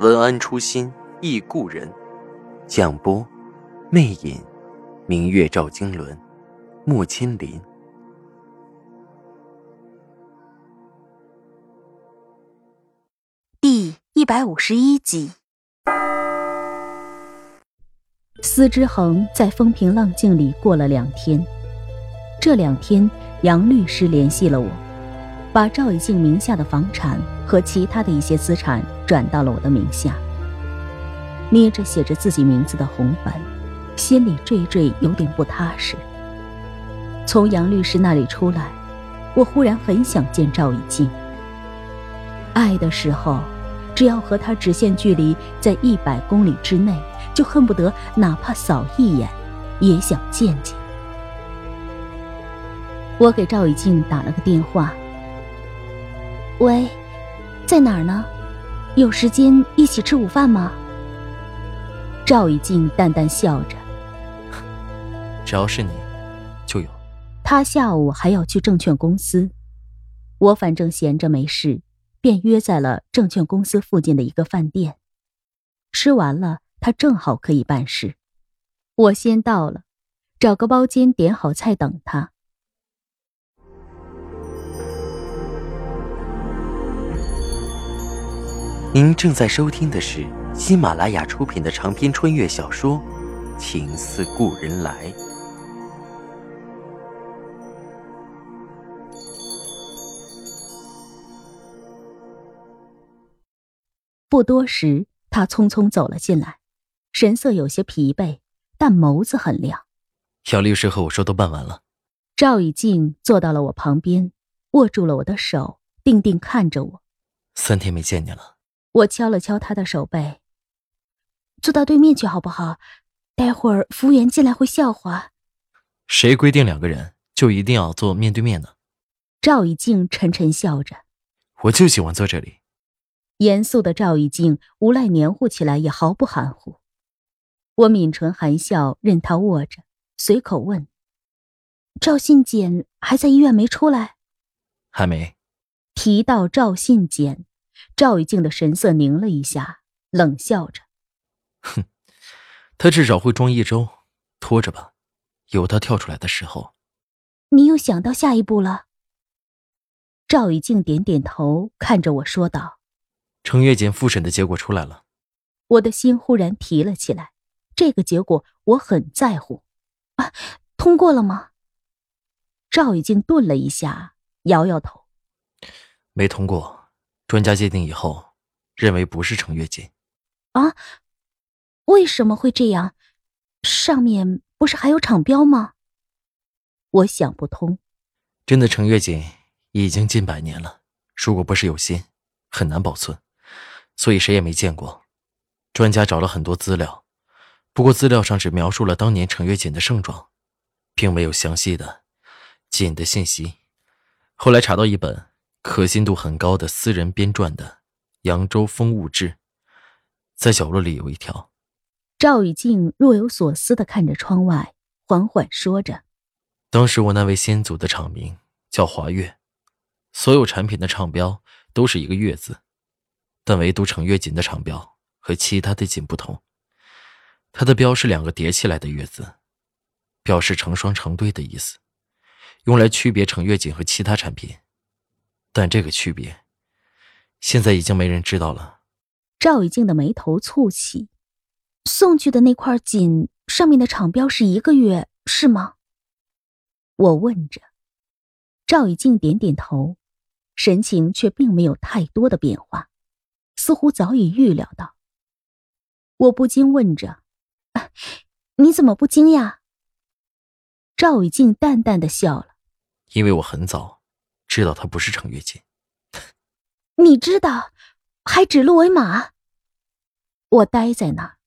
文安初心忆故人，蒋波，魅影，明月照经纶，木千林。第一百五十一集。司之恒在风平浪静里过了两天，这两天杨律师联系了我。把赵以静名下的房产和其他的一些资产转到了我的名下。捏着写着自己名字的红本，心里惴惴有点不踏实。从杨律师那里出来，我忽然很想见赵以静。爱的时候，只要和他直线距离在一百公里之内，就恨不得哪怕扫一眼，也想见见。我给赵以静打了个电话。喂，在哪儿呢？有时间一起吃午饭吗？赵以静淡淡笑着，只要是你，就有。他下午还要去证券公司，我反正闲着没事，便约在了证券公司附近的一个饭店。吃完了，他正好可以办事。我先到了，找个包间点好菜等他。您正在收听的是喜马拉雅出品的长篇穿越小说《情似故人来》。不多时，他匆匆走了进来，神色有些疲惫，但眸子很亮。小律师和我说都办完了。赵以静坐到了我旁边，握住了我的手，定定看着我。三天没见你了。我敲了敲他的手背，坐到对面去好不好？待会儿服务员进来会笑话。谁规定两个人就一定要坐面对面呢？赵以静沉沉笑着，我就喜欢坐这里。严肃的赵以静无赖黏糊起来也毫不含糊。我抿唇含笑，任他握着，随口问：“赵信简还在医院没出来？”“还没。”提到赵信简。赵以静的神色凝了一下，冷笑着：“哼，他至少会装一周，拖着吧，有他跳出来的时候。”你又想到下一步了？赵以静点点头，看着我说道：“程月锦复审的结果出来了。”我的心忽然提了起来，这个结果我很在乎。啊，通过了吗？赵以静顿了一下，摇摇头：“没通过。”专家鉴定以后，认为不是程月锦。啊？为什么会这样？上面不是还有厂标吗？我想不通。真的程月锦已经近百年了，如果不是有心，很难保存，所以谁也没见过。专家找了很多资料，不过资料上只描述了当年程月锦的盛状，并没有详细的锦的信息。后来查到一本。可信度很高的私人编撰的《扬州风物志》，在角落里有一条。赵雨静若有所思的看着窗外，缓缓说着：“当时我那位先祖的厂名叫华月，所有产品的厂标都是一个月字，但唯独程月锦的厂标和其他的锦不同，它的标是两个叠起来的月字，表示成双成对的意思，用来区别程月锦和其他产品。”但这个区别，现在已经没人知道了。赵以静的眉头蹙起，送去的那块锦上面的厂标是一个月，是吗？我问着。赵以静点点头，神情却并没有太多的变化，似乎早已预料到。我不禁问着：“你怎么不惊讶？”赵以静淡淡的笑了：“因为我很早。”知道他不是程月锦，你知道，还指鹿为马。我呆在那儿。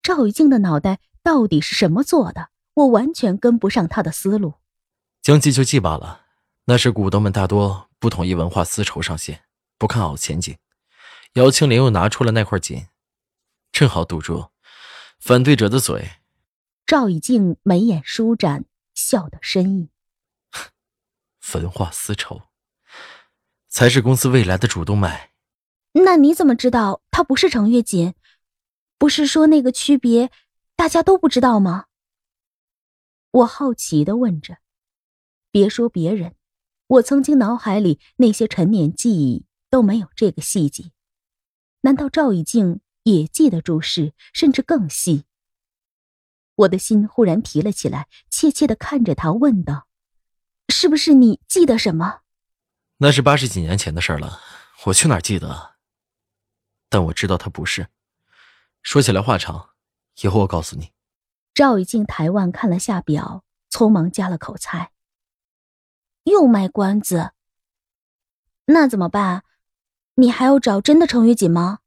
赵雨静的脑袋到底是什么做的？我完全跟不上他的思路。将计就计罢了。那时股东们大多不同意文化，丝绸上线，不看好前景。姚青莲又拿出了那块锦，正好堵住反对者的嘴。赵以静眉眼舒展，笑得深意。焚化丝绸，才是公司未来的主动脉。那你怎么知道它不是程月锦？不是说那个区别大家都不知道吗？我好奇的问着。别说别人，我曾经脑海里那些陈年记忆都没有这个细节。难道赵以静也记得住事，甚至更细？我的心忽然提了起来，怯怯的看着他，问道：“是不是你记得什么？”那是八十几年前的事了，我去哪儿记得？但我知道他不是。说起来话长，以后我告诉你。赵以静抬腕看了下表，匆忙加了口菜。又卖关子？那怎么办？你还要找真的程雨锦吗？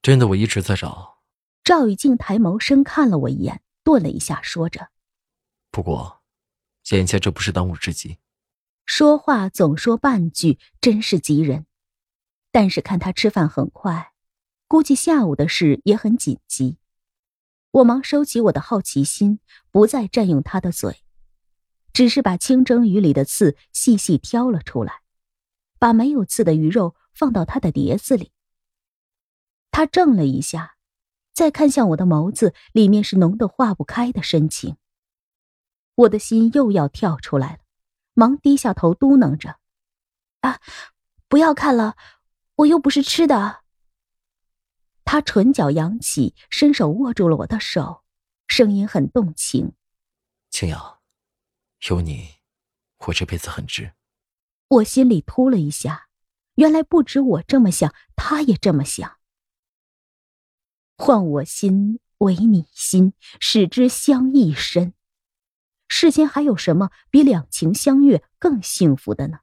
真的，我一直在找。赵雨静抬眸深看了我一眼。顿了一下，说着：“不过，眼下这不是当务之急。”说话总说半句，真是急人。但是看他吃饭很快，估计下午的事也很紧急。我忙收起我的好奇心，不再占用他的嘴，只是把清蒸鱼里的刺细细挑了出来，把没有刺的鱼肉放到他的碟子里。他怔了一下。再看向我的眸子，里面是浓得化不开的深情。我的心又要跳出来了，忙低下头嘟囔着：“啊，不要看了，我又不是吃的。”他唇角扬起，伸手握住了我的手，声音很动情：“青瑶，有你，我这辈子很值。”我心里突了一下，原来不止我这么想，他也这么想。换我心为你心，使之相依深。世间还有什么比两情相悦更幸福的呢？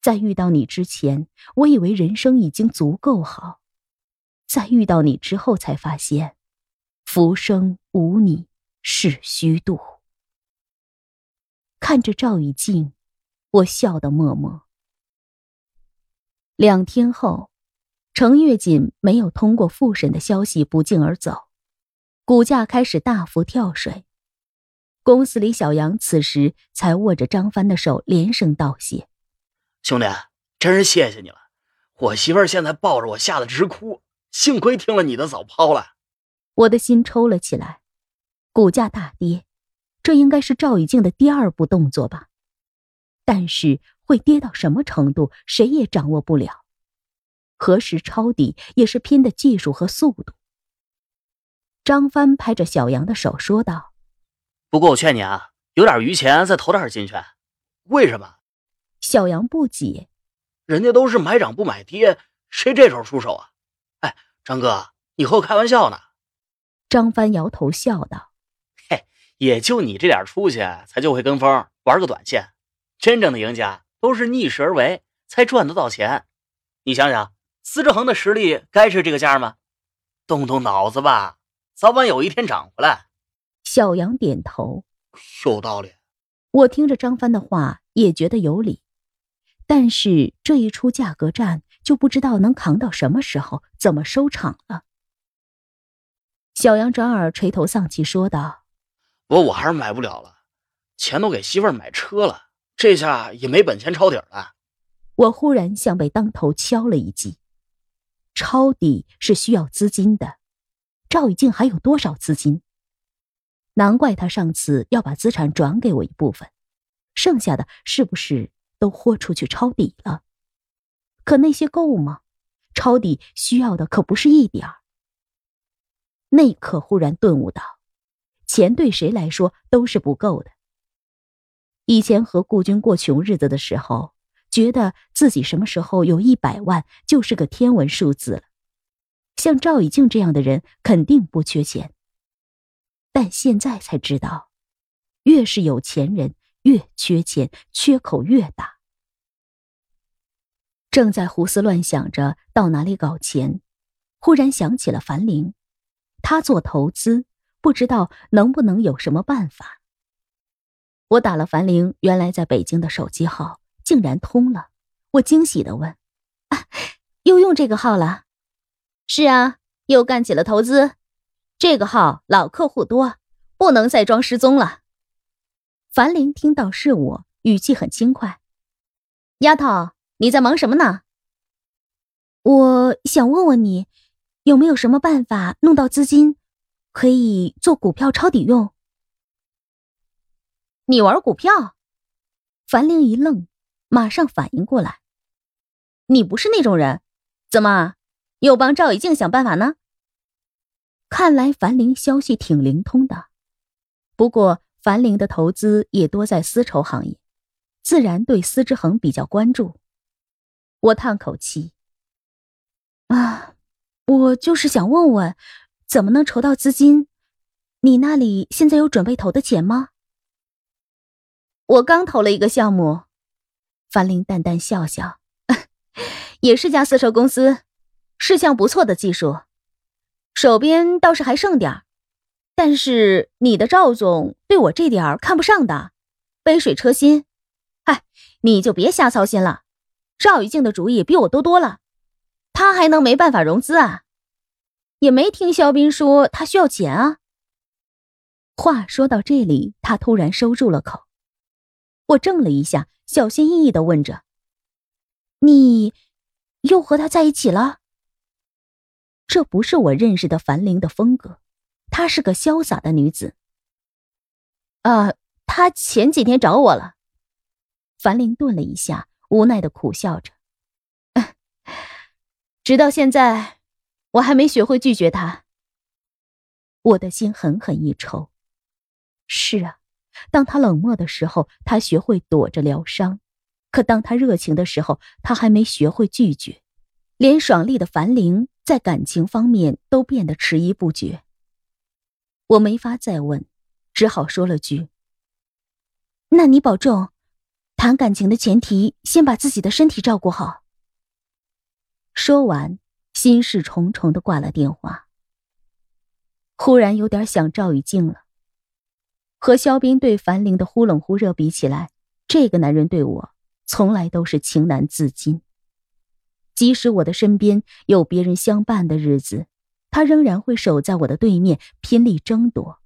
在遇到你之前，我以为人生已经足够好；在遇到你之后，才发现，浮生无你是虚度。看着赵雨静，我笑得默默。两天后。程月锦没有通过复审的消息不胫而走，股价开始大幅跳水。公司里，小杨此时才握着张帆的手，连声道谢：“兄弟，真是谢谢你了！我媳妇儿现在抱着我，吓得直哭。幸亏听了你的，早抛了。”我的心抽了起来。股价大跌，这应该是赵以静的第二步动作吧？但是会跌到什么程度，谁也掌握不了。何时抄底也是拼的技术和速度。张帆拍着小杨的手说道：“不过我劝你啊，有点余钱再投点进去。为什么？”小杨不解：“人家都是买涨不买跌，谁这时候出手啊？”哎，张哥，你和我开玩笑呢？张帆摇头笑道：“嘿，也就你这点出息，才就会跟风玩个短线。真正的赢家都是逆势而为，才赚得到钱。你想想。”司之恒的实力该是这个价吗？动动脑子吧，早晚有一天涨回来。小杨点头，有道理。我听着张帆的话也觉得有理，但是这一出价格战就不知道能扛到什么时候，怎么收场了。小杨转而垂头丧气说道：“不过我还是买不了了，钱都给媳妇儿买车了，这下也没本钱抄底了。”我忽然像被当头敲了一记。抄底是需要资金的，赵雨静还有多少资金？难怪他上次要把资产转给我一部分，剩下的是不是都豁出去抄底了？可那些够吗？抄底需要的可不是一点儿。那一刻忽然顿悟到，钱对谁来说都是不够的。以前和顾军过穷日子的时候。觉得自己什么时候有一百万就是个天文数字了，像赵以静这样的人肯定不缺钱。但现在才知道，越是有钱人越缺钱，缺口越大。正在胡思乱想着到哪里搞钱，忽然想起了樊玲，他做投资，不知道能不能有什么办法。我打了樊玲原来在北京的手机号，竟然通了。我惊喜的问：“啊，又用这个号了？”“是啊，又干起了投资。这个号老客户多，不能再装失踪了。”樊玲听到是我，语气很轻快：“丫头，你在忙什么呢？”“我想问问你，有没有什么办法弄到资金，可以做股票抄底用？”你玩股票？樊玲一愣，马上反应过来，你不是那种人，怎么又帮赵以静想办法呢？看来樊玲消息挺灵通的。不过樊玲的投资也多在丝绸行业，自然对司之恒比较关注。我叹口气，啊，我就是想问问，怎么能筹到资金？你那里现在有准备投的钱吗？我刚投了一个项目，樊玲淡淡笑笑，也是家丝绸公司，是项不错的技术，手边倒是还剩点但是你的赵总对我这点儿看不上的，杯水车薪。哎，你就别瞎操心了，赵玉静的主意比我多多了，他还能没办法融资啊？也没听肖斌说他需要钱啊。话说到这里，他突然收住了口。我怔了一下，小心翼翼的问着：“你又和他在一起了？”这不是我认识的樊玲的风格，她是个潇洒的女子。啊，他前几天找我了。樊玲顿了一下，无奈的苦笑着：“ 直到现在，我还没学会拒绝他。”我的心狠狠一抽。是啊。当他冷漠的时候，他学会躲着疗伤；可当他热情的时候，他还没学会拒绝。连爽利的樊玲在感情方面都变得迟疑不决。我没法再问，只好说了句：“那你保重，谈感情的前提，先把自己的身体照顾好。”说完，心事重重的挂了电话。忽然有点想赵雨静了。和肖斌对樊玲的忽冷忽热比起来，这个男人对我从来都是情难自禁。即使我的身边有别人相伴的日子，他仍然会守在我的对面，拼力争夺。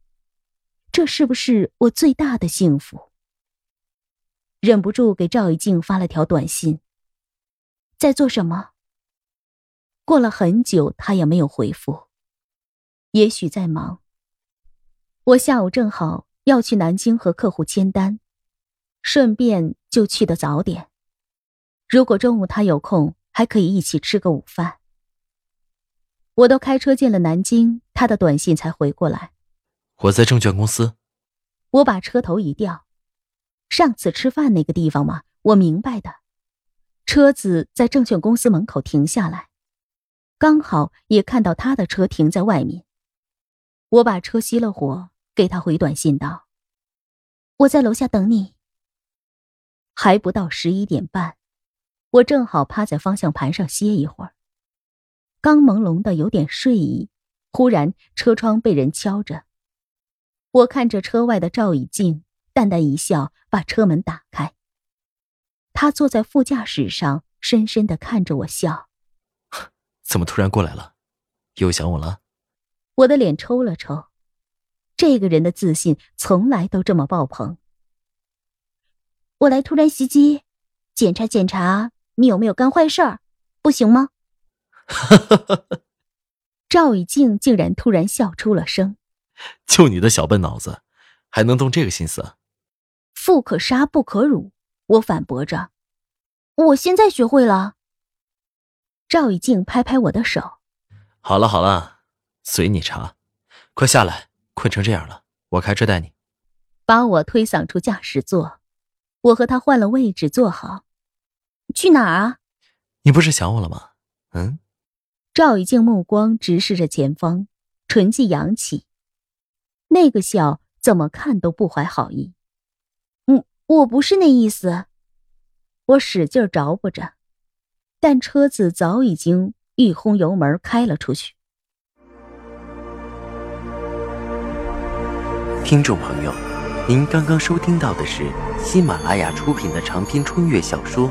这是不是我最大的幸福？忍不住给赵一静发了条短信：“在做什么？”过了很久，他也没有回复。也许在忙。我下午正好。要去南京和客户签单，顺便就去的早点。如果中午他有空，还可以一起吃个午饭。我都开车进了南京，他的短信才回过来。我在证券公司。我把车头一掉。上次吃饭那个地方嘛？我明白的。车子在证券公司门口停下来，刚好也看到他的车停在外面。我把车熄了火。给他回短信道：“我在楼下等你。”还不到十一点半，我正好趴在方向盘上歇一会儿，刚朦胧的有点睡意，忽然车窗被人敲着。我看着车外的赵以静，淡淡一笑，把车门打开。他坐在副驾驶上，深深的看着我笑：“怎么突然过来了？又想我了？”我的脸抽了抽。这个人的自信从来都这么爆棚。我来突然袭击，检查检查你有没有干坏事儿，不行吗？赵以静竟然突然笑出了声。就你的小笨脑子，还能动这个心思？富可杀不可辱，我反驳着。我现在学会了。赵以静拍拍我的手。好了好了，随你查，快下来。困成这样了，我开车带你。把我推搡出驾驶座，我和他换了位置坐好。去哪儿啊？你不是想我了吗？嗯。赵以静目光直视着前方，唇际扬起，那个笑怎么看都不怀好意。嗯，我不是那意思。我使劲着不着，但车子早已经一轰油门开了出去。听众朋友，您刚刚收听到的是喜马拉雅出品的长篇穿越小说《